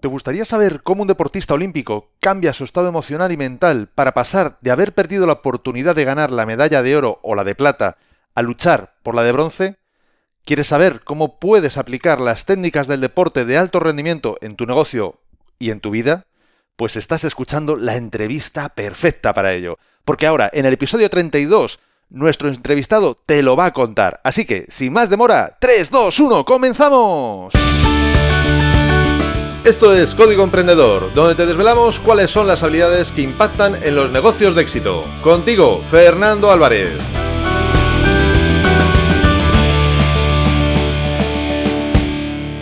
¿Te gustaría saber cómo un deportista olímpico cambia su estado emocional y mental para pasar de haber perdido la oportunidad de ganar la medalla de oro o la de plata a luchar por la de bronce? ¿Quieres saber cómo puedes aplicar las técnicas del deporte de alto rendimiento en tu negocio y en tu vida? Pues estás escuchando la entrevista perfecta para ello. Porque ahora, en el episodio 32, nuestro entrevistado te lo va a contar. Así que, sin más demora, 3, 2, 1, comenzamos. Esto es Código Emprendedor, donde te desvelamos cuáles son las habilidades que impactan en los negocios de éxito. Contigo, Fernando Álvarez.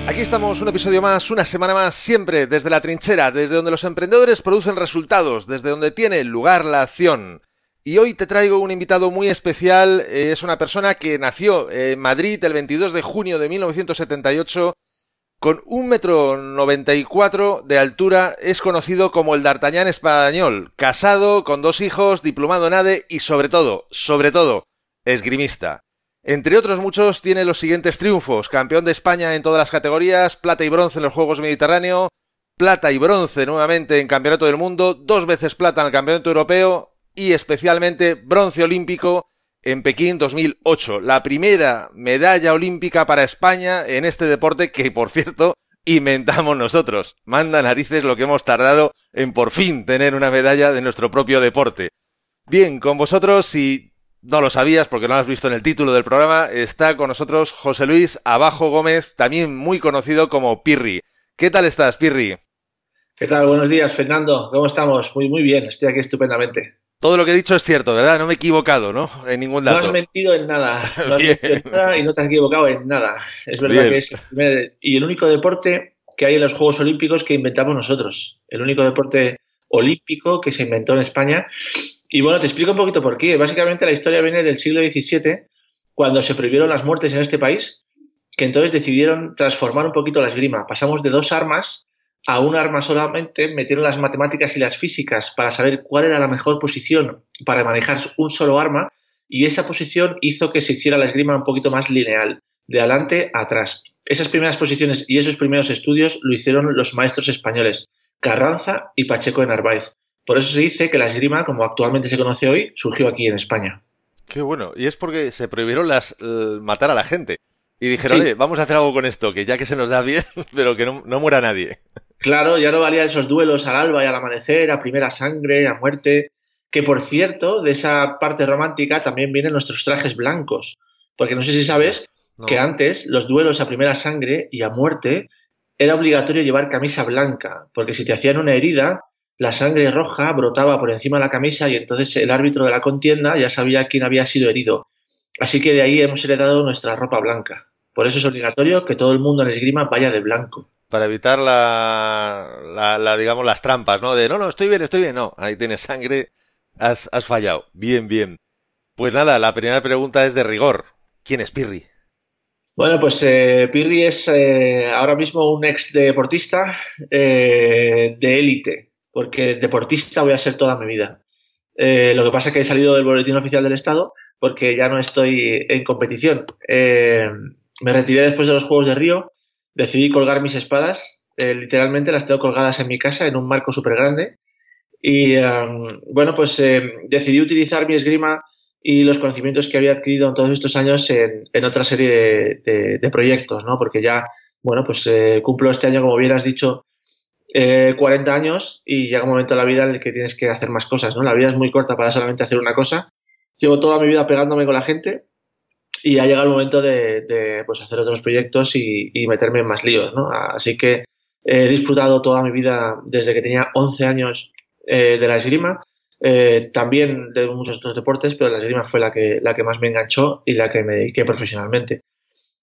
Aquí estamos, un episodio más, una semana más, siempre desde la trinchera, desde donde los emprendedores producen resultados, desde donde tiene lugar la acción. Y hoy te traigo un invitado muy especial, eh, es una persona que nació en Madrid el 22 de junio de 1978 con un metro noventa y cuatro de altura, es conocido como el D'Artagnan español, casado, con dos hijos, diplomado en ADE y sobre todo, sobre todo, esgrimista. Entre otros muchos tiene los siguientes triunfos, campeón de España en todas las categorías, plata y bronce en los Juegos Mediterráneo, plata y bronce nuevamente en Campeonato del Mundo, dos veces plata en el Campeonato Europeo y especialmente bronce olímpico en Pekín 2008, la primera medalla olímpica para España en este deporte que, por cierto, inventamos nosotros. Manda narices lo que hemos tardado en por fin tener una medalla de nuestro propio deporte. Bien, con vosotros, si no lo sabías porque no lo has visto en el título del programa, está con nosotros José Luis Abajo Gómez, también muy conocido como Pirri. ¿Qué tal estás, Pirri? ¿Qué tal? Buenos días, Fernando. ¿Cómo estamos? Muy, muy bien. Estoy aquí estupendamente. Todo lo que he dicho es cierto, ¿verdad? No me he equivocado, ¿no? En ningún dato. No has mentido en nada. No has mentido en nada y no te has equivocado en nada. Es verdad que es el primer, y el único deporte que hay en los Juegos Olímpicos que inventamos nosotros. El único deporte olímpico que se inventó en España. Y bueno, te explico un poquito por qué. Básicamente la historia viene del siglo XVII, cuando se prohibieron las muertes en este país, que entonces decidieron transformar un poquito la esgrima. Pasamos de dos armas a un arma solamente metieron las matemáticas y las físicas para saber cuál era la mejor posición para manejar un solo arma y esa posición hizo que se hiciera la esgrima un poquito más lineal, de adelante a atrás. Esas primeras posiciones y esos primeros estudios lo hicieron los maestros españoles, Carranza y Pacheco de Narváez. Por eso se dice que la esgrima, como actualmente se conoce hoy, surgió aquí en España. Qué bueno, y es porque se prohibieron las eh, matar a la gente. Y dijeron, oye, vamos a hacer algo con esto, que ya que se nos da bien, pero que no muera nadie. Claro, ya no valían esos duelos al alba y al amanecer, a primera sangre, a muerte. Que por cierto, de esa parte romántica también vienen nuestros trajes blancos. Porque no sé si sabes que antes los duelos a primera sangre y a muerte era obligatorio llevar camisa blanca. Porque si te hacían una herida, la sangre roja brotaba por encima de la camisa y entonces el árbitro de la contienda ya sabía quién había sido herido. Así que de ahí hemos heredado nuestra ropa blanca. Por eso es obligatorio que todo el mundo en esgrima vaya de blanco para evitar la, la, digamos, las trampas, ¿no? De, no, no, estoy bien, estoy bien, no, ahí tienes sangre, has, fallado. Bien, bien. Pues nada, la primera pregunta es de rigor. ¿Quién es Pirri? Bueno, pues eh, Pirri es eh, ahora mismo un ex deportista eh, de élite, porque deportista voy a ser toda mi vida. lo que pasa es que he salido del boletín oficial del Estado porque ya no estoy en competición. me retiré después de los Juegos de Río decidí colgar mis espadas. Eh, literalmente las tengo colgadas en mi casa en un marco súper grande. Y em, bueno, pues em, decidí utilizar mi esgrima y los conocimientos que había adquirido en todos estos años en, otra serie de, proyectos, ¿no? Porque ya, bueno, pues eh, cumplo este año, como bien has dicho, 40 eh, años y llega un momento en la vida en el que tienes que hacer más cosas, ¿no? La vida es muy corta para solamente hacer una cosa. Llevo toda mi vida pegándome con la gente y ha llegado el momento de, pues, hacer otros proyectos y, meterme en más líos, ¿no? Así que he disfrutado toda mi vida desde que tenía 11 años eh, de la esgrima, eh, también de muchos otros deportes, pero la esgrima fue la que, la que más me enganchó y la que me dediqué profesionalmente.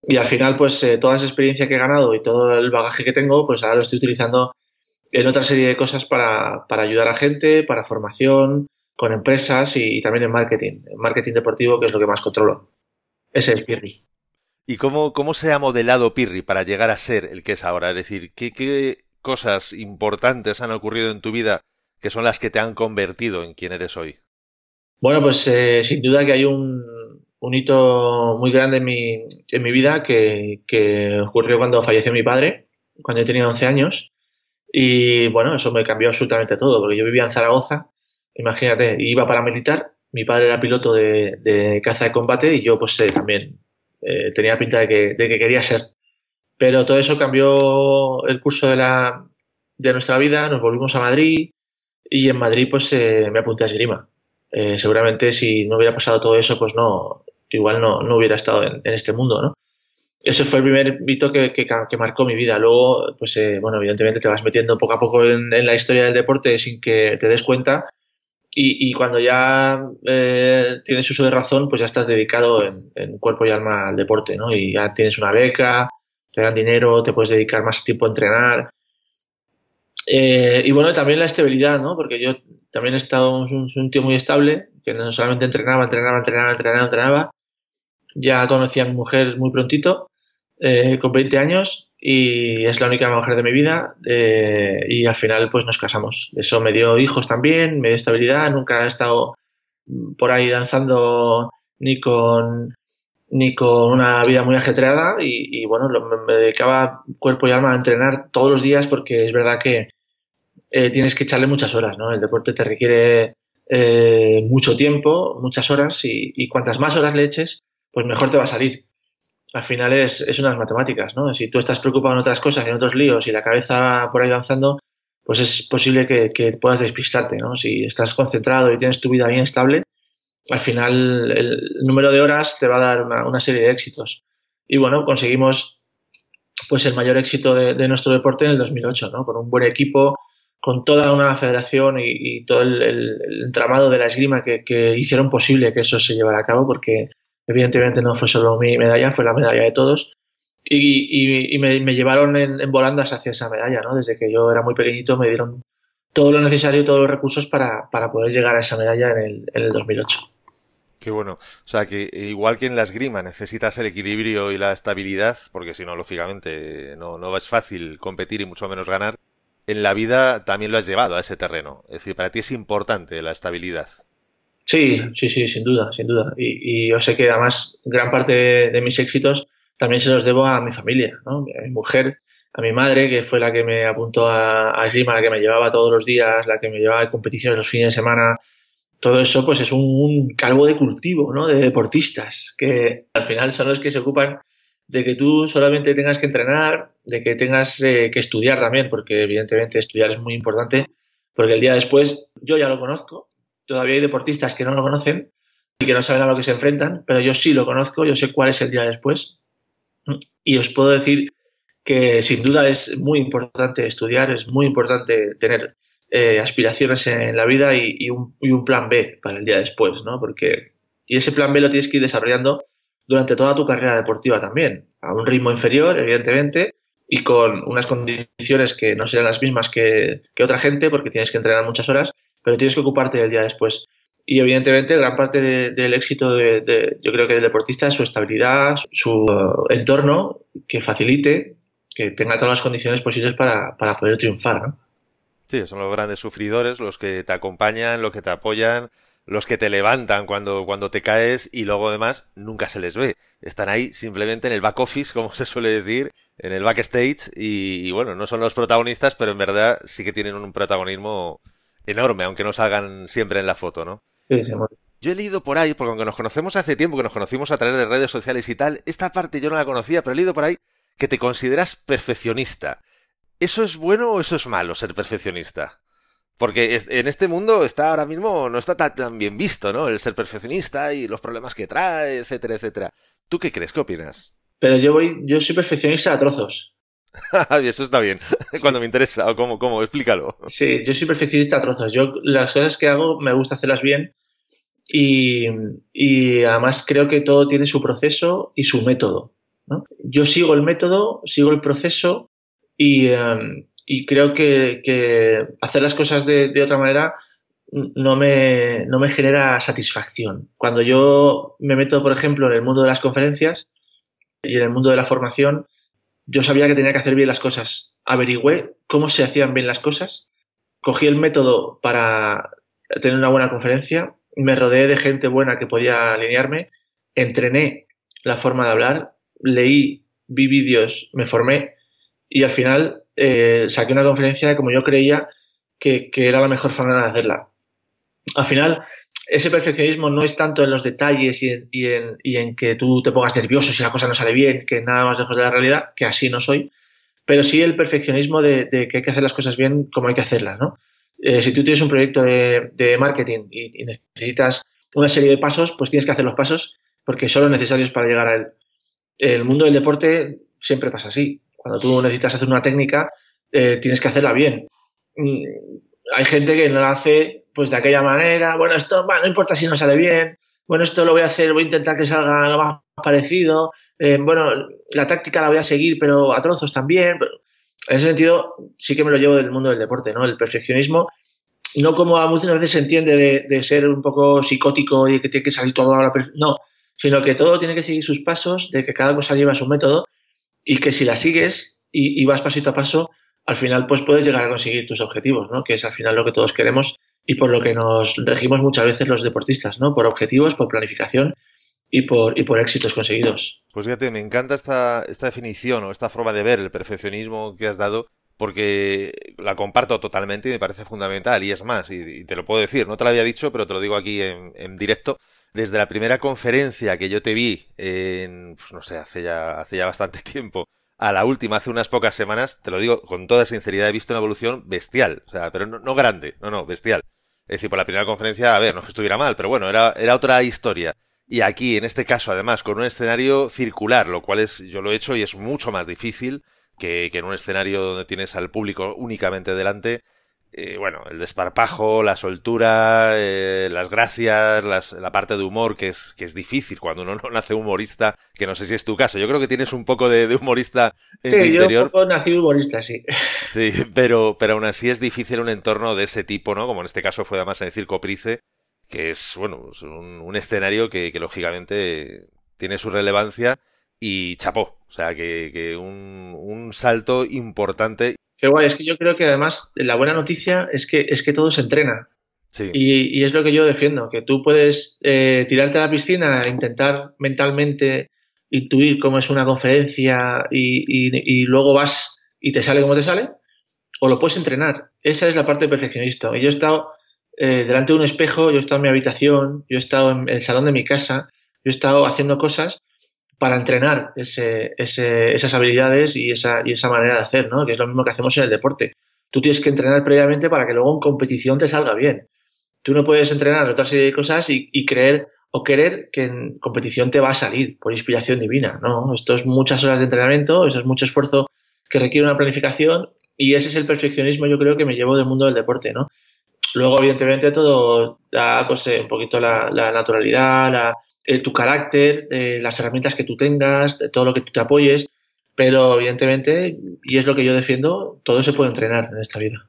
Y al final, pues eh, toda esa experiencia que he ganado y todo el bagaje que tengo, pues ahora lo estoy utilizando en otra serie de cosas para, para ayudar a gente, para formación, con empresas y, y también en marketing, en marketing deportivo, que es lo que más controlo. Ese es Pirri. ¿Y cómo, cómo se ha modelado Pirri para llegar a ser el que es ahora? Es decir, ¿qué, cosas importantes han ocurrido en tu vida que son las que te han convertido en quien eres hoy? Bueno, pues eh, sin duda que hay un, un, hito muy grande en mi, en mi vida que, que, ocurrió cuando falleció mi padre, cuando yo tenía 11 años. Y bueno, eso me cambió absolutamente todo, porque yo vivía en Zaragoza, imagínate, iba para militar, mi padre era piloto de, caza de combate y yo pues eh, también eh, tenía pinta de que, de que quería ser. Pero todo eso cambió el curso de, la, de nuestra vida, nos volvimos a Madrid y en Madrid pues eh, me apunté a esgrima. Eh, seguramente si no hubiera pasado todo eso, pues no, igual no, no hubiera estado en, este mundo, ¿no? Ese fue el primer hito que, que, marcó mi vida. Luego, pues eh, bueno, evidentemente te vas metiendo poco a poco en, la historia del deporte sin que te des cuenta y, y cuando ya tienes uso de razón, pues ya estás dedicado en, en, cuerpo y alma al deporte, ¿no? Y ya tienes una beca, te dan dinero, te puedes dedicar más tiempo a entrenar. Eh, y bueno, también la estabilidad, ¿no? Porque yo también he estado un, un, tío muy estable, que no solamente entrenaba, entrenaba, entrenaba, entrenaba, entrenaba. Ya conocí a mi mujer muy prontito, eh, con 20 años, y es la única mujer de mi vida. Eh, y al final, pues nos casamos. Eso me dio hijos también, me dio estabilidad. Nunca he estado por ahí danzando ni con ni con una vida muy ajetreada y, bueno, me, dedicaba cuerpo y alma a entrenar todos los días porque es verdad que eh, tienes que echarle muchas horas, ¿no? El deporte te requiere eh, mucho tiempo, muchas horas y, y, cuantas más horas le eches, pues mejor te va a salir. Al final es, es unas matemáticas, ¿no? Si tú estás preocupado en otras cosas, en otros líos y la cabeza por ahí danzando, pues es posible que, que puedas despistarte, ¿no? Si estás concentrado y tienes tu vida bien estable, al final el número de horas te va a dar una, serie de éxitos. Y bueno, conseguimos pues el mayor éxito de, nuestro deporte en el 2008, ¿no? Con un buen equipo, con toda una federación y, todo el, entramado de la esgrima que, hicieron posible que eso se llevara a cabo, porque evidentemente no fue solo mi medalla, fue la medalla de todos. Y, me, llevaron en, volandas hacia esa medalla, ¿no? Desde que yo era muy pequeñito me dieron todo lo necesario, todos los recursos para, poder llegar a esa medalla en el, en el 2008. Qué bueno. O sea, que igual que en la esgrima necesitas el equilibrio y la estabilidad, porque si no, lógicamente, no, no es fácil competir y mucho menos ganar. En la vida también lo has llevado a ese terreno. Es decir, para ti es importante la estabilidad. Sí, sí, sí, sin duda, sin duda. Y, yo sé que además gran parte de, mis éxitos también se los debo a mi familia, ¿no? A mi mujer, a mi madre, que fue la que me apuntó a, a la que me llevaba todos los días, la que me llevaba a competiciones los fines de semana, todo eso pues es un, calvo de cultivo, ¿no? De deportistas, que al final son los que se ocupan de que tú solamente tengas que entrenar, de que tengas eh, que estudiar también, porque evidentemente estudiar es muy importante, porque el día después yo ya lo conozco, todavía hay deportistas que no lo conocen y que no saben a lo que se enfrentan, pero yo sí lo conozco, yo sé cuál es el día después y os puedo decir que sin duda es muy importante estudiar, es muy importante tener eh, aspiraciones en la vida y, un, plan B para el día después, ¿no? Porque, y ese plan B lo tienes que ir desarrollando durante toda tu carrera deportiva también, a un ritmo inferior, evidentemente, y con unas condiciones que no serán las mismas que, otra gente, porque tienes que entrenar muchas horas, pero tienes que ocuparte del día después. Y evidentemente gran parte del éxito de, yo creo que del deportista es su estabilidad, su entorno que facilite, que tenga todas las condiciones posibles para, para poder triunfar. ¿no? Sí, son los grandes sufridores, los que te acompañan, los que te apoyan, los que te levantan cuando, cuando te caes y luego además nunca se les ve. Están ahí simplemente en el back office, como se suele decir, en el backstage y, bueno, no son los protagonistas, pero en verdad sí que tienen un protagonismo enorme, aunque no salgan siempre en la foto, ¿no? Sí, sí, yo he leído por ahí, porque aunque nos conocemos hace tiempo, que nos conocimos a través de redes sociales y tal, esta parte yo no la conocía, pero he leído por ahí que te consideras perfeccionista. ¿Eso es bueno o eso es malo, ser perfeccionista? Porque en este mundo está ahora mismo, no está tan bien visto, ¿no? El ser perfeccionista y los problemas que trae, etcétera, etcétera. ¿Tú qué crees? ¿Qué opinas? Pero yo voy, yo soy perfeccionista a trozos. y eso está bien, cuando me interesa, o cómo, cómo, explícalo. Sí, yo soy perfeccionista a trozos. Yo las cosas que hago me gusta hacerlas bien y, y además creo que todo tiene su proceso y su método. ¿no? Yo sigo el método, sigo el proceso Em, y, creo que, hacer las cosas de, otra manera no me, no me genera satisfacción. Cuando yo me meto, por ejemplo, en el mundo de las conferencias y en el mundo de la formación, yo sabía que tenía que hacer bien las cosas. Averigüé cómo se hacían bien las cosas, cogí el método para tener una buena conferencia, me rodeé de gente buena que podía alinearme, entrené la forma de hablar, leí, vi vídeos, me formé. Y al final eh, saqué una conferencia como yo creía que, era la mejor forma de hacerla. Al final, ese perfeccionismo no es tanto en los detalles y en, que tú te pongas nervioso si la cosa no sale bien, que nada más lejos de la realidad, que así no soy, pero sí el perfeccionismo de, que hay que hacer las cosas bien como hay que hacerlas, ¿no? Eh, si tú tienes un proyecto de, marketing y, necesitas una serie de pasos, pues tienes que hacer los pasos porque son los necesarios para llegar a él. El mundo del deporte siempre pasa así. Cuando tú necesitas hacer una técnica, eh, tienes que hacerla bien. Mm, hay gente que no la hace pues de aquella manera. Bueno, esto no importa si no sale bien. Bueno, esto lo voy a hacer, voy a intentar que salga lo más parecido. Eh, bueno, la táctica la voy a seguir, pero a trozos también. en ese sentido, sí que me lo llevo del mundo del deporte, ¿no? El perfeccionismo, no como a muchas veces se entiende de, ser un poco psicótico y que tiene que salir todo a la No, sino que todo tiene que seguir sus pasos, de que cada cosa lleva su método y que si la sigues y, vas pasito a paso, al final pues puedes llegar a conseguir tus objetivos, ¿no? Que es al final lo que todos queremos y por lo que nos regimos muchas veces los deportistas, ¿no? Por objetivos, por planificación y por, y por éxitos conseguidos. Pues fíjate, me encanta esta, esta definición o esta forma de ver el perfeccionismo que has dado porque la comparto totalmente y me parece fundamental y es más, y, te lo puedo decir, no te lo había dicho, pero te lo digo aquí en, en directo, desde la primera conferencia que yo te vi en, pues no sé, hace ya, hace ya bastante tiempo, a la última, hace unas pocas semanas, te lo digo con toda sinceridad, he visto una evolución bestial. O sea, pero no, grande, no, no, bestial. Es decir, por la primera conferencia, a ver, no estuviera mal, pero bueno, era, era otra historia. Y aquí, en este caso, además, con un escenario circular, lo cual es, yo lo he hecho y es mucho más difícil que, que en un escenario donde tienes al público únicamente delante eh, bueno, el desparpajo, la soltura, eh, las gracias, la parte de humor que es, que es difícil cuando uno no nace humorista, que no sé si es tu caso. Yo creo que tienes un poco de, humorista en sí, tu interior. Yo poco nací humorista, sí. Sí, pero, pero aún así es difícil un entorno de ese tipo, ¿no? Como en este caso fue además en el Circo Price, que es, bueno, un, escenario que, que, lógicamente tiene su relevancia y chapó. O sea, que, que un, un salto importante Qué guay, es que yo creo que además la buena noticia es que, es que todo se entrena. Sí. Y, es lo que yo defiendo, que tú puedes eh, tirarte a la piscina, e intentar mentalmente intuir cómo es una conferencia y, luego vas y te sale como te sale, o lo puedes entrenar. Esa es la parte perfeccionista. Y yo he estado eh, delante de un espejo, yo he estado en mi habitación, yo he estado en el salón de mi casa, yo he estado haciendo cosas para entrenar esas habilidades y esa, y esa manera de hacer, ¿no? Que es lo mismo que hacemos en el deporte. Tú tienes que entrenar previamente para que luego en competición te salga bien. Tú no puedes entrenar otra serie de cosas y, creer o querer que en competición te va a salir por inspiración divina, ¿no? Esto es muchas horas de entrenamiento, eso es mucho esfuerzo que requiere una planificación y ese es el perfeccionismo yo creo que me llevo del mundo del deporte, ¿no? Luego, evidentemente, todo da pues, un poquito la, la naturalidad, la, eh, tu carácter, eh, las herramientas que tú tengas, todo lo que tú te apoyes, pero evidentemente, y es lo que yo defiendo, todo se puede entrenar en esta vida.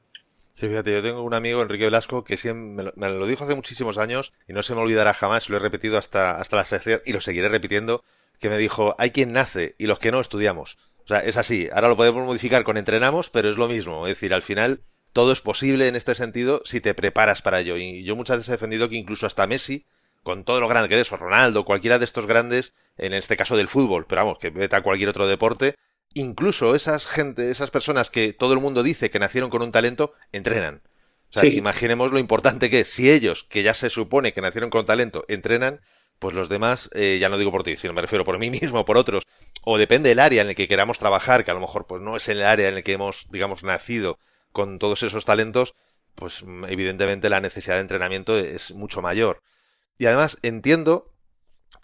Sí, fíjate, yo tengo un amigo, Enrique Velasco, que siempre me lo, dijo hace muchísimos años y no se me olvidará jamás, lo he repetido hasta, hasta la sección y lo seguiré repitiendo, que me dijo, hay quien nace y los que no estudiamos. O sea, es así, ahora lo podemos modificar con entrenamos, pero es lo mismo, es decir, al final todo es posible en este sentido si te preparas para ello. Y yo muchas veces he defendido que incluso hasta Messi, con todo lo grande que eres, o Ronaldo, cualquiera de estos grandes, en este caso del fútbol, pero vamos, que vete a cualquier otro deporte, incluso esas gente, esas personas que todo el mundo dice que nacieron con un talento, entrenan. O sea, imaginemos lo importante que es. Si ellos, que ya se supone que nacieron con talento, entrenan, pues los demás, eh, ya no digo por ti, sino me refiero por mí mismo, por otros, o depende del área en el que queramos trabajar, que a lo mejor pues no es el área en el que hemos, digamos, nacido con todos esos talentos, pues evidentemente la necesidad de entrenamiento es mucho mayor. Y además entiendo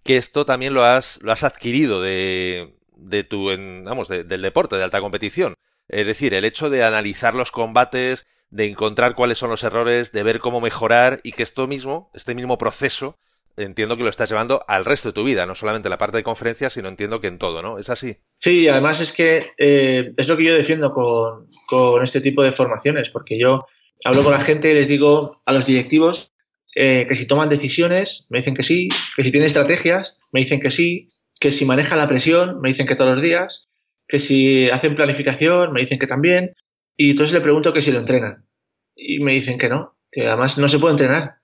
que esto también lo has, lo has adquirido de, de tu, vamos, del deporte, de alta competición. Es decir, el hecho de analizar los combates, de encontrar cuáles son los errores, de ver cómo mejorar y que esto mismo, este mismo proceso, entiendo que lo estás llevando al resto de tu vida, no solamente en la parte de conferencias, sino entiendo que en todo, ¿no? ¿Es así? Sí, además es que eh, es lo que yo defiendo con, con este tipo de formaciones, porque yo hablo con la gente y les digo a los directivos eh, que si toman decisiones, me dicen que sí, que si tienen estrategias, me dicen que sí, que si manejan la presión, me dicen que todos los días, que si hacen planificación, me dicen que también, y entonces le pregunto que si lo entrenan. Y me dicen que no, que además no se puede entrenar.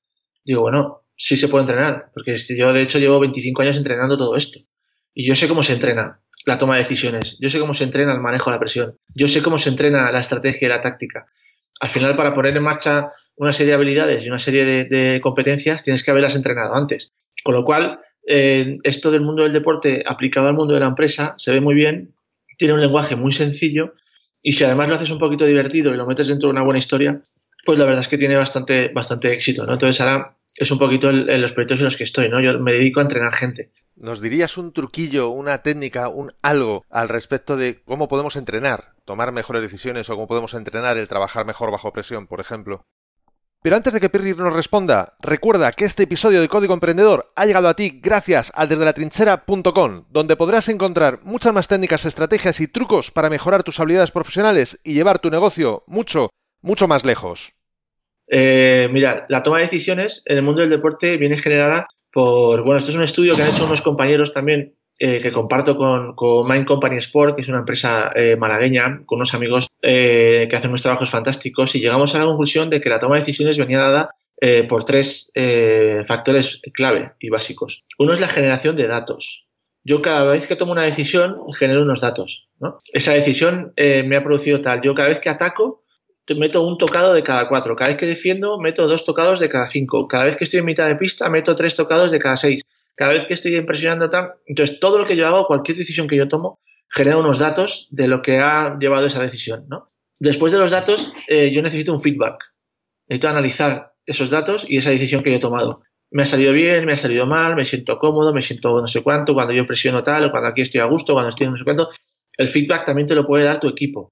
Digo, bueno, sí se puede entrenar, porque yo de hecho llevo 25 años entrenando todo esto. Y yo sé cómo se entrena. la toma de decisiones. Yo sé cómo se entrena el manejo de la presión. Yo sé cómo se entrena la estrategia y la táctica. Al final, para poner en marcha una serie de habilidades y una serie de, competencias, tienes que haberlas entrenado antes. Con lo cual, eh, esto del mundo del deporte aplicado al mundo de la empresa se ve muy bien, tiene un lenguaje muy sencillo y si además lo haces un poquito divertido y lo metes dentro de una buena historia, pues la verdad es que tiene bastante, bastante éxito, ¿no? Entonces ahora es un poquito en los proyectos en los que estoy, ¿no? Yo me dedico a entrenar gente. ¿Nos dirías un truquillo, una técnica, un algo al respecto de cómo podemos entrenar, tomar mejores decisiones o cómo podemos entrenar el trabajar mejor bajo presión, por ejemplo? Pero antes de que Pirri nos responda, recuerda que este episodio de Código Emprendedor ha llegado a ti gracias a desdelatrinchera.com, donde podrás encontrar muchas más técnicas, estrategias y trucos para mejorar tus habilidades profesionales y llevar tu negocio mucho, mucho más lejos. Eh, mira, la toma de decisiones en el mundo del deporte viene generada por, bueno, esto es un estudio que han hecho unos compañeros también eh, que comparto con, con, Mind Company Sport, que es una empresa eh, malagueña, con unos amigos que hacen unos trabajos fantásticos y llegamos a la conclusión de que la toma de decisiones venía dada por tres factores clave y básicos. Uno es la generación de datos. Yo cada vez que tomo una decisión genero unos datos. Esa decisión me ha producido tal. Yo cada vez que ataco meto un tocado de cada cuatro. Cada vez que defiendo, meto dos tocados de cada cinco. Cada vez que estoy en mitad de pista, meto tres tocados de cada seis. Cada vez que estoy impresionando tal. Entonces, todo lo que yo hago, cualquier decisión que yo tomo, genera unos datos de lo que ha llevado esa decisión. ¿no? Después de los datos, eh, yo necesito un feedback. Necesito analizar esos datos y esa decisión que yo he tomado. Me ha salido bien, me ha salido mal, me siento cómodo, me siento no sé cuánto, cuando yo presiono tal, o cuando aquí estoy a gusto, cuando estoy no sé cuánto. El feedback también te lo puede dar tu equipo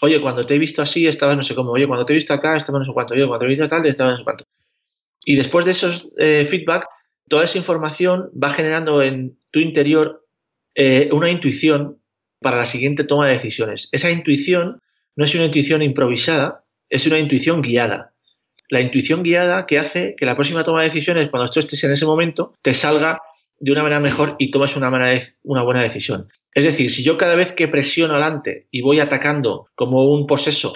oye, cuando te he visto así estabas no sé cómo, oye, cuando te he visto acá estabas no sé cuánto, oye, cuando te he visto tal estabas no sé cuánto. Y después de esos eh, feedback, toda esa información va generando en tu interior eh, una intuición para la siguiente toma de decisiones. Esa intuición no es una intuición improvisada, es una intuición guiada. La intuición guiada que hace que la próxima toma de decisiones, cuando tú estés en ese momento, te salga de una manera mejor y tomas una, manera una buena decisión. Es decir, si yo cada vez que presiono adelante y voy atacando como un poseso,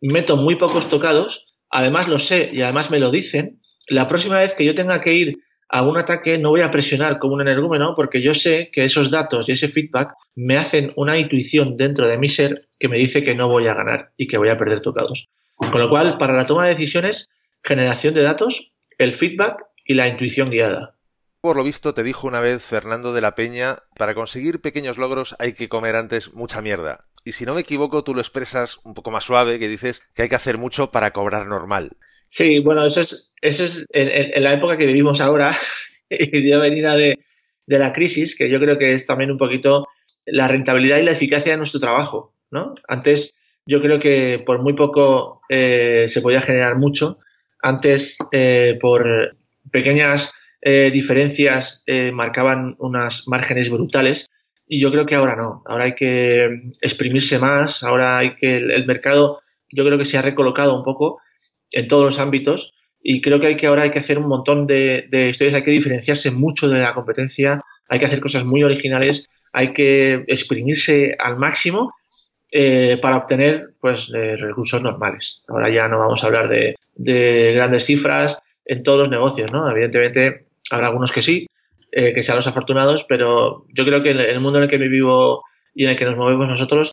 meto muy pocos tocados, además lo sé y además me lo dicen, la próxima vez que yo tenga que ir a un ataque no voy a presionar como un energúmeno porque yo sé que esos datos y ese feedback me hacen una intuición dentro de mi ser que me dice que no voy a ganar y que voy a perder tocados. Con lo cual, para la toma de decisiones, generación de datos, el feedback y la intuición guiada. Por lo visto te dijo una vez Fernando de la Peña, para conseguir pequeños logros hay que comer antes mucha mierda. Y si no me equivoco, tú lo expresas un poco más suave, que dices que hay que hacer mucho para cobrar normal. Sí, bueno, eso es, eso es en, la época que vivimos ahora, y de venida de, de la crisis, que yo creo que es también un poquito la rentabilidad y la eficacia de nuestro trabajo. ¿no? Antes yo creo que por muy poco eh, se podía generar mucho. Antes, eh, por pequeñas eh, diferencias eh, marcaban unas márgenes brutales y yo creo que ahora no. Ahora hay que exprimirse más, ahora hay que el, mercado yo creo que se ha recolocado un poco en todos los ámbitos y creo que hay que ahora hay que hacer un montón de, historias, hay que diferenciarse mucho de la competencia, hay que hacer cosas muy originales, hay que exprimirse al máximo eh, para obtener pues recursos normales. Ahora ya no vamos a hablar de, de, grandes cifras en todos los negocios, ¿no? Evidentemente Habrá algunos que sí, eh, que sean los afortunados, pero yo creo que en el mundo en el que vivo y en el que nos movemos nosotros,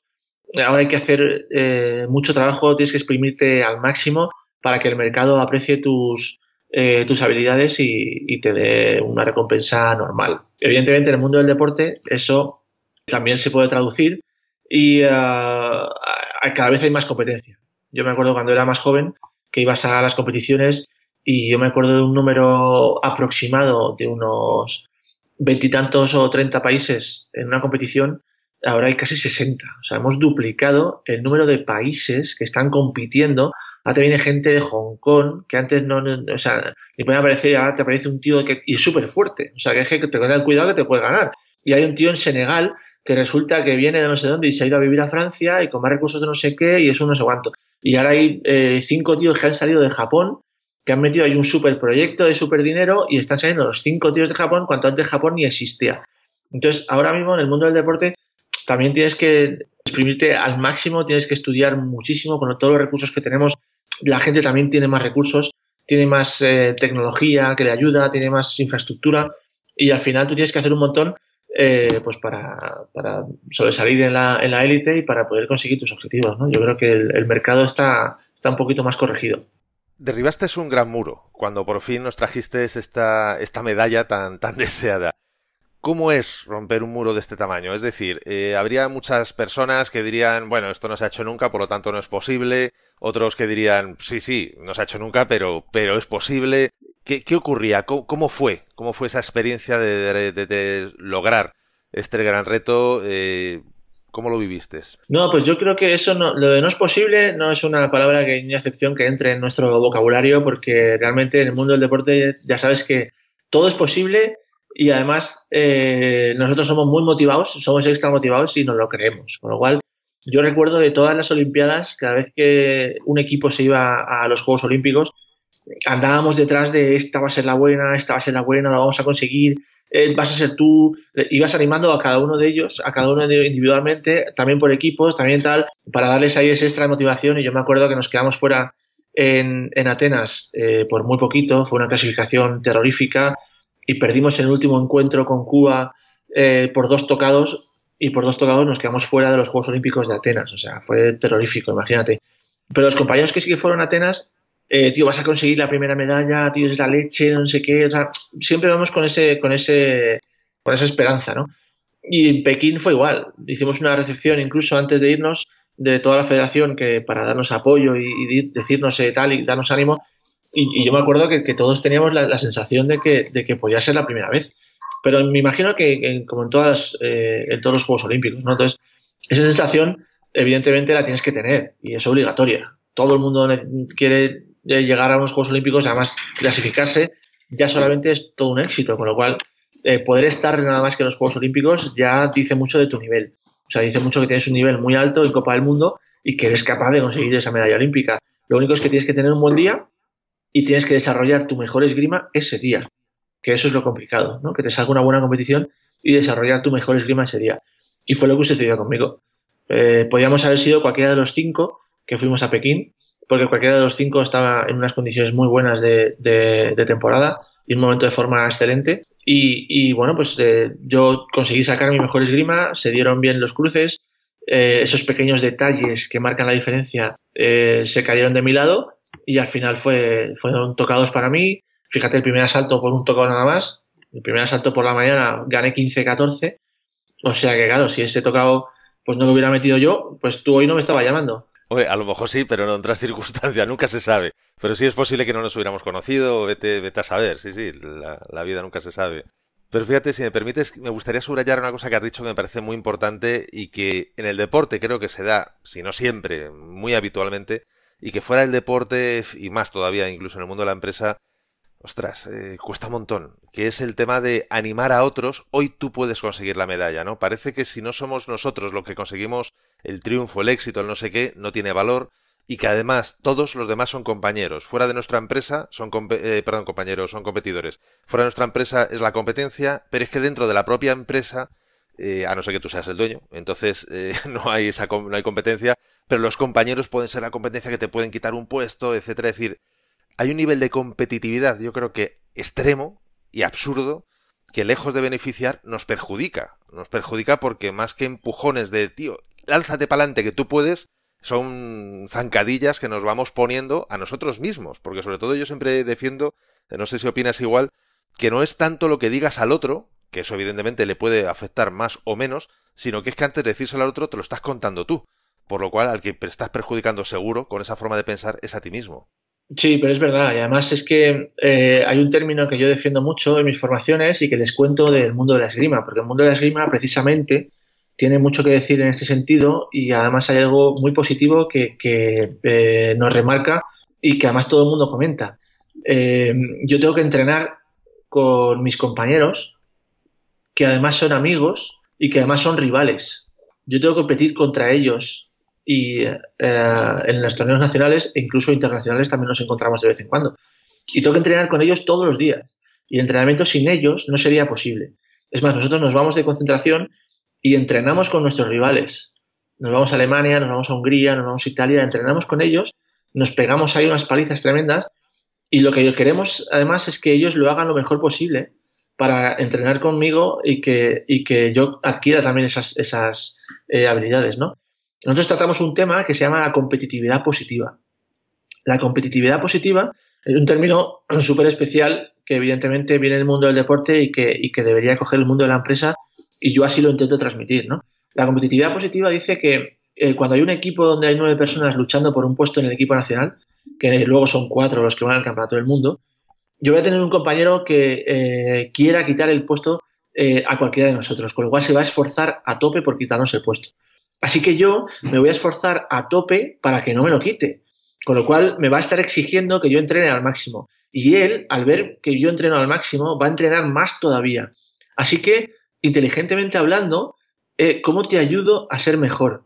ahora hay que hacer eh, mucho trabajo, tienes que exprimirte al máximo para que el mercado aprecie tus, eh, tus habilidades y, te dé una recompensa normal. Evidentemente, en el mundo del deporte, eso también se puede traducir y cada vez hay más competencia. Yo me acuerdo cuando era más joven que ibas a las competiciones y yo me acuerdo de un número aproximado de unos veintitantos o treinta países en una competición, ahora hay casi 60. O sea, hemos duplicado el número de países que están compitiendo. Ahora te viene gente de Hong Kong que antes no, o sea, ni puede aparecer, ahora te aparece un tío que y es súper fuerte. O sea, que es que te el cuidado que te puede ganar. Y hay un tío en Senegal que resulta que viene de no sé dónde y se ha ido a vivir a Francia y con más recursos de no sé qué y eso no sé cuánto. Y ahora hay eh, cinco tíos que han salido de Japón que han metido ahí un super proyecto de super dinero y están saliendo los cinco tíos de Japón cuanto antes Japón ni existía. Entonces, ahora mismo en el mundo del deporte también tienes que exprimirte al máximo, tienes que estudiar muchísimo con todos los recursos que tenemos. La gente también tiene más recursos, tiene más eh, tecnología que le ayuda, tiene más infraestructura y al final tú tienes que hacer un montón eh, pues para, sobresalir en la, en la élite y para poder conseguir tus objetivos. Yo creo que el, mercado está, está un poquito más corregido. Derribaste un gran muro cuando por fin nos trajiste esta, esta medalla tan, tan deseada. ¿Cómo es romper un muro de este tamaño? Es decir, eh, habría muchas personas que dirían, bueno, esto no se ha hecho nunca, por lo tanto no es posible. Otros que dirían, sí, sí, no se ha hecho nunca, pero, pero es posible. ¿Qué, ocurría? ¿Cómo, fue? ¿Cómo fue esa experiencia de, lograr este gran reto? Eh, ¿Cómo lo viviste? No, pues yo creo que eso no, lo de no es posible no es una palabra que ni excepción que entre en nuestro vocabulario porque realmente en el mundo del deporte ya sabes que todo es posible y además eh, nosotros somos muy motivados, somos extra motivados y nos lo creemos. Con lo cual, yo recuerdo de todas las Olimpiadas, cada vez que un equipo se iba a los Juegos Olímpicos, andábamos detrás de esta va a ser la buena, esta va a ser la buena, lo vamos a conseguir, eh, vas a ser tú, ibas animando a cada uno de ellos, a cada uno de individualmente, también por equipos, también tal, para darles ahí esa extra motivación. Y yo me acuerdo que nos quedamos fuera en, Atenas eh, por muy poquito, fue una clasificación terrorífica y perdimos el último encuentro con Cuba eh, por dos tocados. Y por dos tocados nos quedamos fuera de los Juegos Olímpicos de Atenas, o sea, fue terrorífico, imagínate. Pero los compañeros que sí que fueron a Atenas eh, tío, vas a conseguir la primera medalla, tío, es la leche, no sé qué. Siempre vamos con ese, con ese, con esa esperanza, ¿no? Y en Pekín fue igual. Hicimos una recepción incluso antes de irnos de toda la federación que para darnos apoyo y, decirnos eh, tal y darnos ánimo. Y, yo me acuerdo que, todos teníamos la, sensación de que, de que podía ser la primera vez. Pero me imagino que, como en, todas, eh, en todos los Juegos Olímpicos, ¿no? Entonces, esa sensación, evidentemente, la tienes que tener y es obligatoria. Todo el mundo quiere llegar a unos Juegos Olímpicos, además clasificarse, ya solamente es todo un éxito, con lo cual eh, poder estar nada más que en los Juegos Olímpicos ya dice mucho de tu nivel. O sea, dice mucho que tienes un nivel muy alto en Copa del Mundo y que eres capaz de conseguir esa medalla olímpica. Lo único es que tienes que tener un buen día y tienes que desarrollar tu mejor esgrima ese día, que eso es lo complicado, ¿no? Que te salga una buena competición y desarrollar tu mejor esgrima ese día. Y fue lo que sucedió conmigo. Eh, podíamos haber sido cualquiera de los cinco que fuimos a Pekín porque cualquiera de los cinco estaba en unas condiciones muy buenas de, temporada y un momento de forma excelente. Y, bueno, pues eh, yo conseguí sacar mi mejor esgrima, se dieron bien los cruces, eh, esos pequeños detalles que marcan la diferencia eh, se cayeron de mi lado y al final fue, fueron tocados para mí. Fíjate, el primer asalto por un tocado nada más, el primer asalto por la mañana gané 15-14. O sea que claro, si ese tocado pues no lo hubiera metido yo, pues tú hoy no me estaba llamando a lo mejor sí, pero en otras circunstancias, nunca se sabe. Pero sí es posible que no nos hubiéramos conocido, vete, vete a saber, sí, sí, la, vida nunca se sabe. Pero fíjate, si me permites, me gustaría subrayar una cosa que has dicho que me parece muy importante y que en el deporte creo que se da, si no siempre, muy habitualmente, y que fuera el deporte, y más todavía, incluso en el mundo de la empresa, ostras, eh, cuesta un montón, que es el tema de animar a otros, hoy tú puedes conseguir la medalla, ¿no? Parece que si no somos nosotros los que conseguimos el triunfo, el éxito, el no sé qué, no tiene valor, y que además todos los demás son compañeros. Fuera de nuestra empresa son, eh, perdón, compañeros, son competidores. Fuera de nuestra empresa es la competencia, pero es que dentro de la propia empresa, eh, a no ser que tú seas el dueño, entonces no hay esa no hay competencia, pero los compañeros pueden ser la competencia que te pueden quitar un puesto, etcétera. Es decir, hay un nivel de competitividad, yo creo que extremo y absurdo, que lejos de beneficiar, nos perjudica. Nos perjudica porque más que empujones de, tío, lánzate para adelante que tú puedes, son zancadillas que nos vamos poniendo a nosotros mismos. Porque sobre todo yo siempre defiendo, no sé si opinas igual, que no es tanto lo que digas al otro, que eso evidentemente le puede afectar más o menos, sino que es que antes de decírselo al otro te lo estás contando tú. Por lo cual al que estás perjudicando seguro con esa forma de pensar es a ti mismo. Sí, pero es verdad. Y además es que eh, hay un término que yo defiendo mucho en mis formaciones y que les cuento del mundo de la esgrima, porque el mundo de la esgrima precisamente tiene mucho que decir en este sentido y además hay algo muy positivo que, eh, nos remarca y que además todo el mundo comenta. Eh, yo tengo que entrenar con mis compañeros que además son amigos y que además son rivales. Yo tengo que competir contra ellos y eh, en los torneos nacionales e incluso internacionales también nos encontramos de vez en cuando. Y tengo que entrenar con ellos todos los días. Y el entrenamiento sin ellos no sería posible. Es más, nosotros nos vamos de concentración y entrenamos con nuestros rivales. Nos vamos a Alemania, nos vamos a Hungría, nos vamos a Italia, entrenamos con ellos, nos pegamos ahí unas palizas tremendas y lo que queremos además es que ellos lo hagan lo mejor posible para entrenar conmigo y que, y que yo adquiera también esas, esas eh, habilidades, ¿no? Nosotros tratamos un tema que se llama la competitividad positiva. La competitividad positiva es un término súper especial que evidentemente viene del mundo del deporte y que, debería coger el mundo de la empresa y yo así lo intento transmitir, ¿no? La competitividad positiva dice que eh, cuando hay un equipo donde hay nueve personas luchando por un puesto en el equipo nacional, que luego son cuatro los que van al campeonato del mundo, yo voy a tener un compañero que eh, quiera quitar el puesto eh, a cualquiera de nosotros, con lo cual se va a esforzar a tope por quitarnos el puesto. Así que yo me voy a esforzar a tope para que no me lo quite, con lo cual me va a estar exigiendo que yo entrene al máximo. Y él, al ver que yo entreno al máximo, va a entrenar más todavía. Así que, inteligentemente hablando, eh, ¿cómo te ayudo a ser mejor?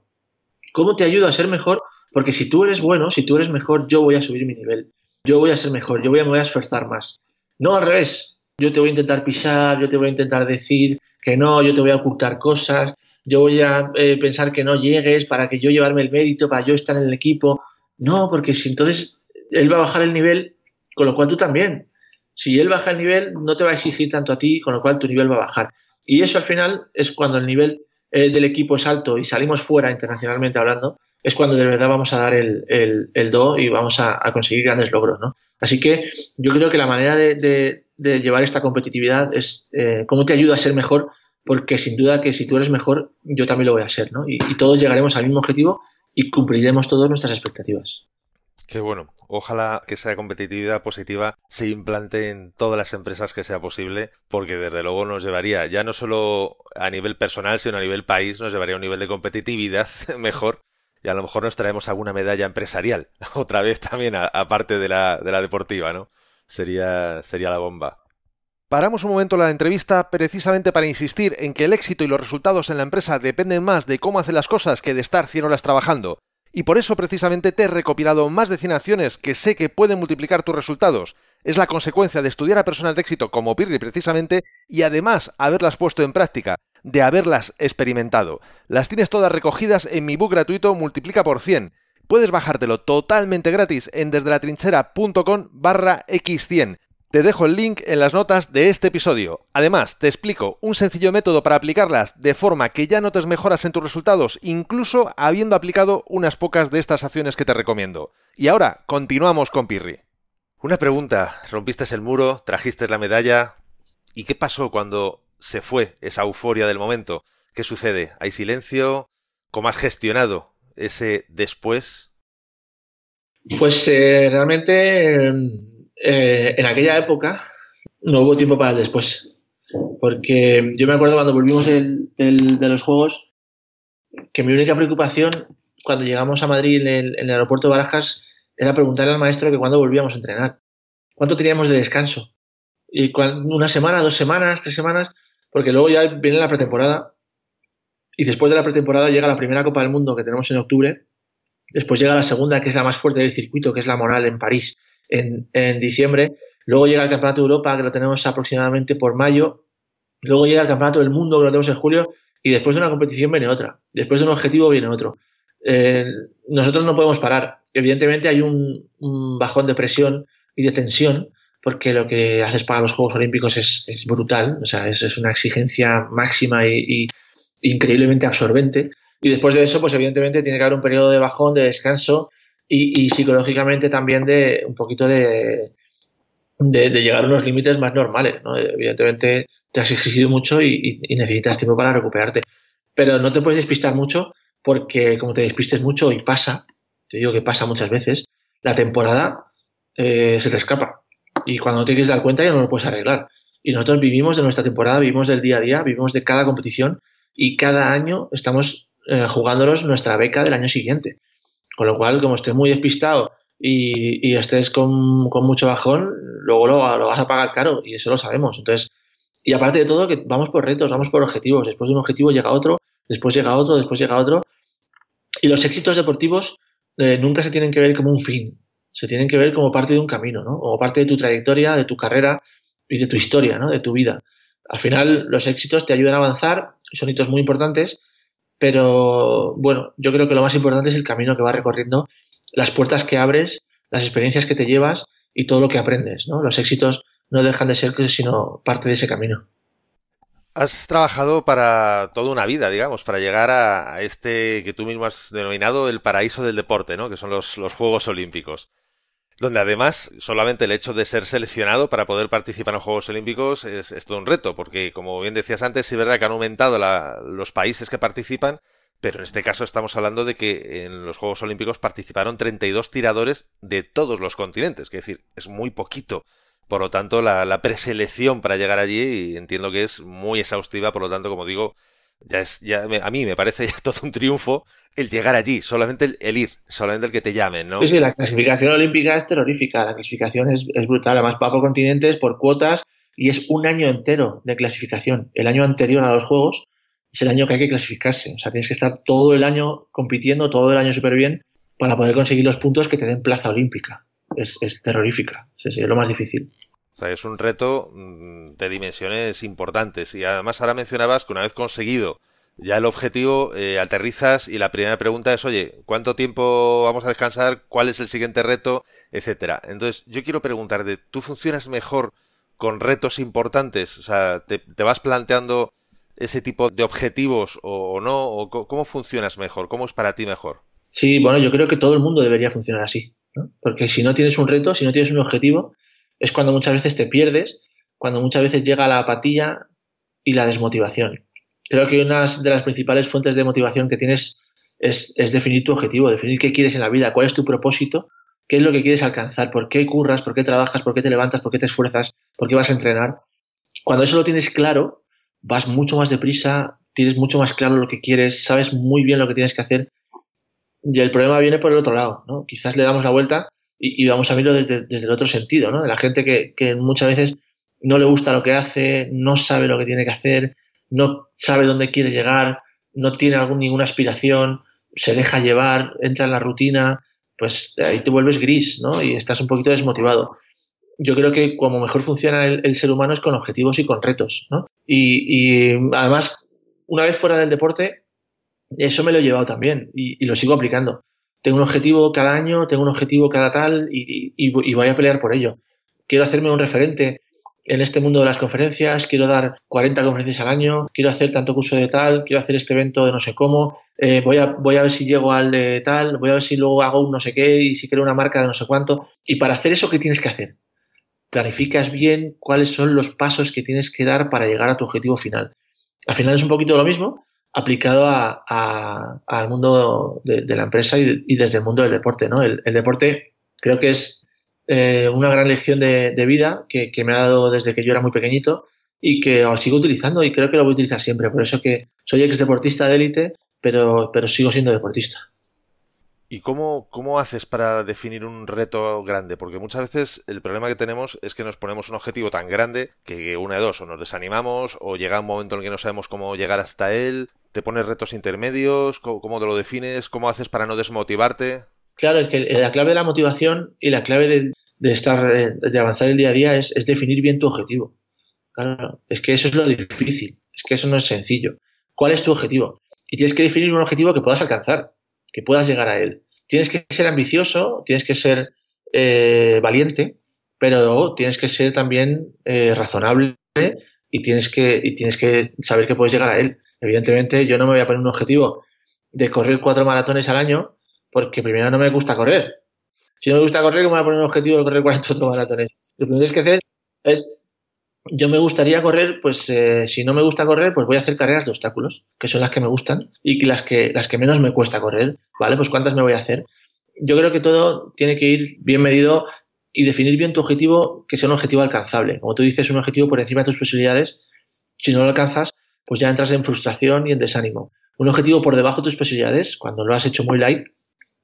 ¿Cómo te ayudo a ser mejor? Porque si tú eres bueno, si tú eres mejor, yo voy a subir mi nivel. Yo voy a ser mejor, yo voy a, me voy a esforzar más. No al revés. Yo te voy a intentar pisar, yo te voy a intentar decir que no, yo te voy a ocultar cosas, yo voy a eh, pensar que no llegues para que yo llevarme el mérito, para yo estar en el equipo. No, porque si entonces él va a bajar el nivel con lo cual tú también. Si él baja el nivel, no te va a exigir tanto a ti, con lo cual tu nivel va a bajar. Y eso al final es cuando el nivel eh, del equipo es alto y salimos fuera internacionalmente hablando, es cuando de verdad vamos a dar el, do y vamos a, conseguir grandes logros. ¿no? Así que yo creo que la manera de, llevar esta competitividad es eh, cómo te ayuda a ser mejor, porque sin duda que si tú eres mejor, yo también lo voy a ser. ¿no? y todos llegaremos al mismo objetivo y cumpliremos todas nuestras expectativas. Qué bueno. Ojalá que esa competitividad positiva se implante en todas las empresas que sea posible, porque desde luego nos llevaría, ya no solo a nivel personal, sino a nivel país, nos llevaría a un nivel de competitividad mejor. Y a lo mejor nos traemos alguna medalla empresarial, otra vez también, aparte de la, de la deportiva, ¿no? Sería, sería la bomba. Paramos un momento la entrevista precisamente para insistir en que el éxito y los resultados en la empresa dependen más de cómo hace las cosas que de estar 100 horas trabajando. Y por eso precisamente te he recopilado más de 100 acciones que sé que pueden multiplicar tus resultados. Es la consecuencia de estudiar a personas de éxito como Pirri precisamente y además haberlas puesto en práctica, de haberlas experimentado. Las tienes todas recogidas en mi book gratuito Multiplica por 100. Puedes bajártelo totalmente gratis en desdelatrinchera.com barra x100 te dejo el link en las notas de este episodio. Además, te explico un sencillo método para aplicarlas de forma que ya notes mejoras en tus resultados, incluso habiendo aplicado unas pocas de estas acciones que te recomiendo. Y ahora, continuamos con Pirri. Una pregunta, rompiste el muro, trajiste la medalla, ¿y qué pasó cuando se fue esa euforia del momento? ¿Qué sucede? ¿Hay silencio? ¿Cómo has gestionado ese después? Pues eh, realmente eh, en aquella época no hubo tiempo para el después. Porque yo me acuerdo cuando volvimos de los Juegos que mi única preocupación cuando llegamos a Madrid en el, aeropuerto de Barajas era preguntarle al maestro que cuándo volvíamos a entrenar. ¿Cuánto teníamos de descanso? Y una semana, dos semanas, tres semanas, porque luego ya viene la pretemporada y después de la pretemporada llega la primera Copa del Mundo que tenemos en octubre, después llega la segunda que es la más fuerte del circuito, que es la Moral en París, en, diciembre. Luego llega el Campeonato de Europa, que lo tenemos aproximadamente por mayo. Luego llega el Campeonato del Mundo, que lo tenemos en julio. Y después de una competición viene otra. Después de un objetivo viene otro. Eh, nosotros no podemos parar. Evidentemente hay un, bajón de presión y de tensión, porque lo que haces para los Juegos Olímpicos es, brutal. O sea, es, una exigencia máxima y, y increíblemente absorbente. Y después de eso, pues evidentemente tiene que haber un periodo de bajón, de descanso y, psicológicamente también de un poquito de, de, llegar a unos límites más normales. ¿no? Evidentemente te has exigido mucho y, necesitas tiempo para recuperarte. Pero no te puedes despistar mucho porque como te despistes mucho y pasa, te digo que pasa muchas veces, la temporada eh, se te escapa. Y cuando te quieres dar cuenta ya no lo puedes arreglar. Y nosotros vivimos de nuestra temporada, vivimos del día a día, vivimos de cada competición y cada año estamos eh, jugándonos nuestra beca del año siguiente. Con lo cual, como estés muy despistado y, estés con, mucho bajón, luego lo, vas a pagar caro y eso lo sabemos. Entonces, y aparte de todo, que vamos por retos, vamos por objetivos. Después de un objetivo llega otro, después llega otro, después llega otro. Y los éxitos deportivos eh, nunca se tienen que ver como un fin, se tienen que ver como parte de un camino, ¿no? Como parte de tu trayectoria, de tu carrera y de tu historia, ¿no? De tu vida. Al final, los éxitos te ayudan a avanzar, son hitos muy importantes, pero bueno, yo creo que lo más importante es el camino que vas recorriendo, las puertas que abres, las experiencias que te llevas y todo lo que aprendes, ¿no? Los éxitos no dejan de ser sino parte de ese camino. Has trabajado para toda una vida, digamos, para llegar a, este que tú mismo has denominado el paraíso del deporte, ¿no? Que son los, los Juegos Olímpicos donde además solamente el hecho de ser seleccionado para poder participar en los Juegos Olímpicos es, todo un reto, porque como bien decías antes, es verdad que han aumentado los países que participan, pero en este caso estamos hablando de que en los Juegos Olímpicos participaron 32 tiradores de todos los continentes, es decir, es muy poquito. Por lo tanto, la, preselección para llegar allí entiendo que es muy exhaustiva, por lo tanto, como digo, ya es, ya a mí me parece ya todo un triunfo el llegar allí, solamente el, ir, solamente el que te llamen, ¿no? Sí, sí, la clasificación olímpica es terrorífica, la clasificación es, brutal, además va por continentes, por cuotas, y es un año entero de clasificación. El año anterior a los Juegos es el año que hay que clasificarse, o sea, tienes que estar todo el año compitiendo, todo el año súper bien, para poder conseguir los puntos que te den plaza olímpica. Es, terrorífica, sí, sí, es lo más difícil. O sea, es un reto mm, de dimensiones importantes. Y además ahora mencionabas que una vez conseguido ya el objetivo, eh, aterrizas y la primera pregunta es, oye, ¿cuánto tiempo vamos a descansar? ¿Cuál es el siguiente reto? Etcétera. Entonces, yo quiero preguntarte, ¿tú funcionas mejor con retos importantes? O sea, ¿te, vas planteando ese tipo de objetivos o, no? ¿O ¿Cómo funcionas mejor? ¿Cómo es para ti mejor? Sí, bueno, yo creo que todo el mundo debería funcionar así. ¿no? Porque si no tienes un reto, si no tienes un objetivo, es cuando muchas veces te pierdes, cuando muchas veces llega la apatía y la desmotivación creo que una de las principales fuentes de motivación que tienes es, definir tu objetivo, definir qué quieres en la vida, cuál es tu propósito, qué es lo que quieres alcanzar, por qué curras, por qué trabajas, por qué te levantas, por qué te esfuerzas, por qué vas a entrenar. Cuando eso lo tienes claro, vas mucho más deprisa, tienes mucho más claro lo que quieres, sabes muy bien lo que tienes que hacer. Y el problema viene por el otro lado, ¿no? Quizás le damos la vuelta y, vamos a verlo desde, el otro sentido, ¿no? De la gente que, que muchas veces no le gusta lo que hace, no sabe lo que tiene que hacer, no sabe dónde quiere llegar, no tiene algún, ninguna aspiración, se deja llevar, entra en la rutina, pues ahí te vuelves gris, ¿no? Y estás un poquito desmotivado. Yo creo que como mejor funciona el, ser humano es con objetivos y con retos, ¿no? Y, además, una vez fuera del deporte, eso me lo he llevado también y, lo sigo aplicando. Tengo un objetivo cada año, tengo un objetivo cada tal y, y voy a pelear por ello. Quiero hacerme un referente, en este mundo de las conferencias, quiero dar 40 conferencias al año, quiero hacer tanto curso de tal, quiero hacer este evento de no sé cómo, eh, voy, a, voy a ver si llego al de tal, voy a ver si luego hago un no sé qué y si quiero una marca de no sé cuánto. Y para hacer eso, ¿qué tienes que hacer? Planificas bien cuáles son los pasos que tienes que dar para llegar a tu objetivo final. Al final es un poquito lo mismo aplicado al mundo de, la empresa y, desde el mundo del deporte. ¿no? el deporte creo que es eh, una gran lección de, vida que, me ha dado desde que yo era muy pequeñito y que sigo utilizando y creo que lo voy a utilizar siempre. Por eso que soy ex deportista de élite, pero, pero sigo siendo deportista. ¿Y cómo, cómo haces para definir un reto grande? Porque muchas veces el problema que tenemos es que nos ponemos un objetivo tan grande que una de dos, o nos desanimamos, o llega un momento en el que no sabemos cómo llegar hasta él, te pones retos intermedios, cómo te lo defines, cómo haces para no desmotivarte. Claro, es que la clave de la motivación y la clave de, estar, eh, de avanzar el día a día es, definir bien tu objetivo. Claro, es que eso es lo difícil, es que eso no es sencillo. ¿Cuál es tu objetivo? Y tienes que definir un objetivo que puedas alcanzar, que puedas llegar a él. Tienes que ser ambicioso, tienes que ser eh, valiente, pero tienes que ser también eh, razonable y tienes, que, y tienes que saber que puedes llegar a él. Evidentemente, yo no me voy a poner un objetivo de correr cuatro maratones al año porque primero no me gusta correr. Si no me gusta correr, ¿cómo voy a poner un objetivo de correr 48 maratones? Lo primero que tienes que hacer es, yo me gustaría correr, pues eh, si no me gusta correr, pues voy a hacer carreras de obstáculos, que son las que me gustan y las que, las que menos me cuesta correr, ¿vale? Pues cuántas me voy a hacer. Yo creo que todo tiene que ir bien medido y definir bien tu objetivo, que sea un objetivo alcanzable. Como tú dices, un objetivo por encima de tus posibilidades, si no lo alcanzas, pues ya entras en frustración y en desánimo. Un objetivo por debajo de tus posibilidades, cuando lo has hecho muy light,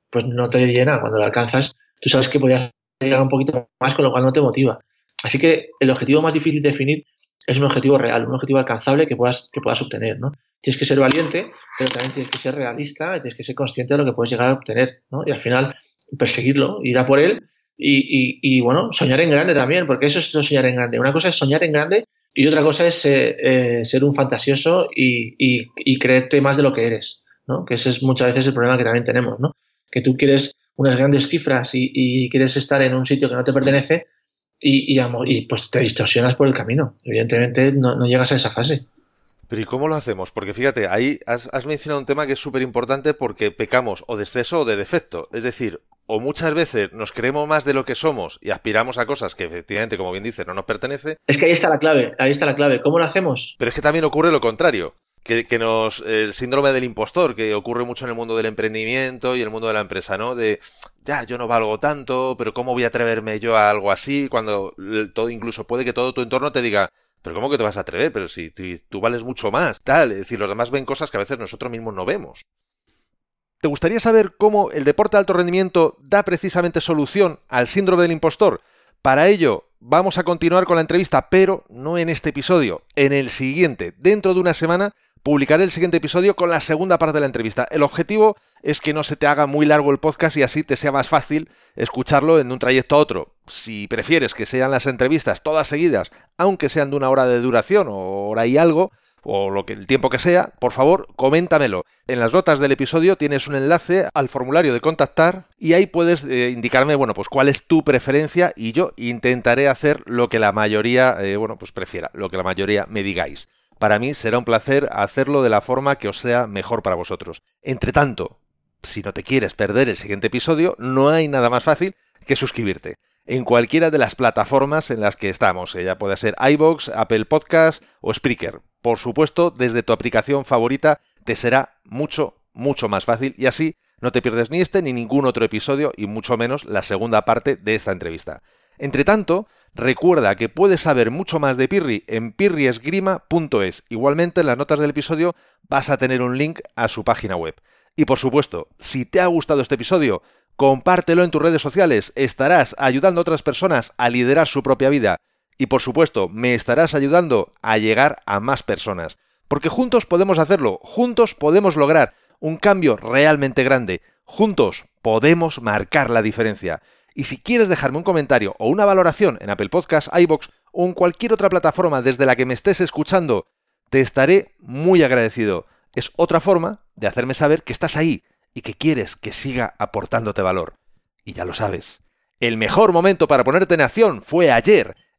pues no te llena. Cuando lo alcanzas, tú sabes que podías llegar un poquito más, con lo cual no te motiva. Así que el objetivo más difícil de definir es un objetivo real, un objetivo alcanzable que puedas, que puedas obtener, ¿no? Tienes que ser valiente, pero también tienes que ser realista, tienes que ser consciente de lo que puedes llegar a obtener, ¿no? Y al final perseguirlo, ir a por él y, y, bueno, soñar en grande también, porque eso es soñar en grande. Una cosa es soñar en grande y otra cosa es eh, eh, ser un fantasioso y, creerte más de lo que eres, ¿no? Que ese es muchas veces el problema que también tenemos, ¿no? que tú quieres unas grandes cifras y, quieres estar en un sitio que no te pertenece y, y, pues te distorsionas por el camino. Evidentemente no, llegas a esa fase. Pero ¿y cómo lo hacemos? Porque fíjate, ahí has, has mencionado un tema que es súper importante porque pecamos o de exceso o de defecto. Es decir, o muchas veces nos creemos más de lo que somos y aspiramos a cosas que efectivamente, como bien dice, no nos pertenece. Es que ahí está la clave, ahí está la clave. ¿Cómo lo hacemos? Pero es que también ocurre lo contrario. Que, que nos. El síndrome del impostor, que ocurre mucho en el mundo del emprendimiento y el mundo de la empresa, ¿no? De ya, yo no valgo tanto, pero ¿cómo voy a atreverme yo a algo así? Cuando todo, incluso puede que todo tu entorno te diga, pero ¿cómo que te vas a atrever? Pero si, si tú vales mucho más, tal. Es decir, los demás ven cosas que a veces nosotros mismos no vemos. ¿Te gustaría saber cómo el deporte de alto rendimiento da precisamente solución al síndrome del impostor? Para ello, vamos a continuar con la entrevista, pero no en este episodio, en el siguiente. Dentro de una semana publicaré el siguiente episodio con la segunda parte de la entrevista. El objetivo es que no se te haga muy largo el podcast y así te sea más fácil escucharlo en un trayecto a otro. Si prefieres que sean las entrevistas todas seguidas, aunque sean de una hora de duración o hora y algo, o lo que el tiempo que sea, por favor, coméntamelo. En las notas del episodio tienes un enlace al formulario de contactar y ahí puedes eh, indicarme, bueno, pues cuál es tu preferencia y yo intentaré hacer lo que la mayoría, eh, bueno, pues prefiera, lo que la mayoría me digáis. Para mí será un placer hacerlo de la forma que os sea mejor para vosotros. Entre tanto, si no te quieres perder el siguiente episodio, no hay nada más fácil que suscribirte en cualquiera de las plataformas en las que estamos, ya puede ser iBox, Apple Podcast o Spreaker por supuesto, desde tu aplicación favorita te será mucho, mucho más fácil y así no te pierdes ni este ni ningún otro episodio y mucho menos la segunda parte de esta entrevista. Entre tanto, recuerda que puedes saber mucho más de Pirri en pirriesgrima.es. Igualmente en las notas del episodio vas a tener un link a su página web. Y por supuesto, si te ha gustado este episodio, compártelo en tus redes sociales, estarás ayudando a otras personas a liderar su propia vida y por supuesto, me estarás ayudando a llegar a más personas. Porque juntos podemos hacerlo, juntos podemos lograr un cambio realmente grande, juntos podemos marcar la diferencia. Y si quieres dejarme un comentario o una valoración en Apple Podcasts, iBox o en cualquier otra plataforma desde la que me estés escuchando, te estaré muy agradecido. Es otra forma de hacerme saber que estás ahí y que quieres que siga aportándote valor. Y ya lo sabes, el mejor momento para ponerte en acción fue ayer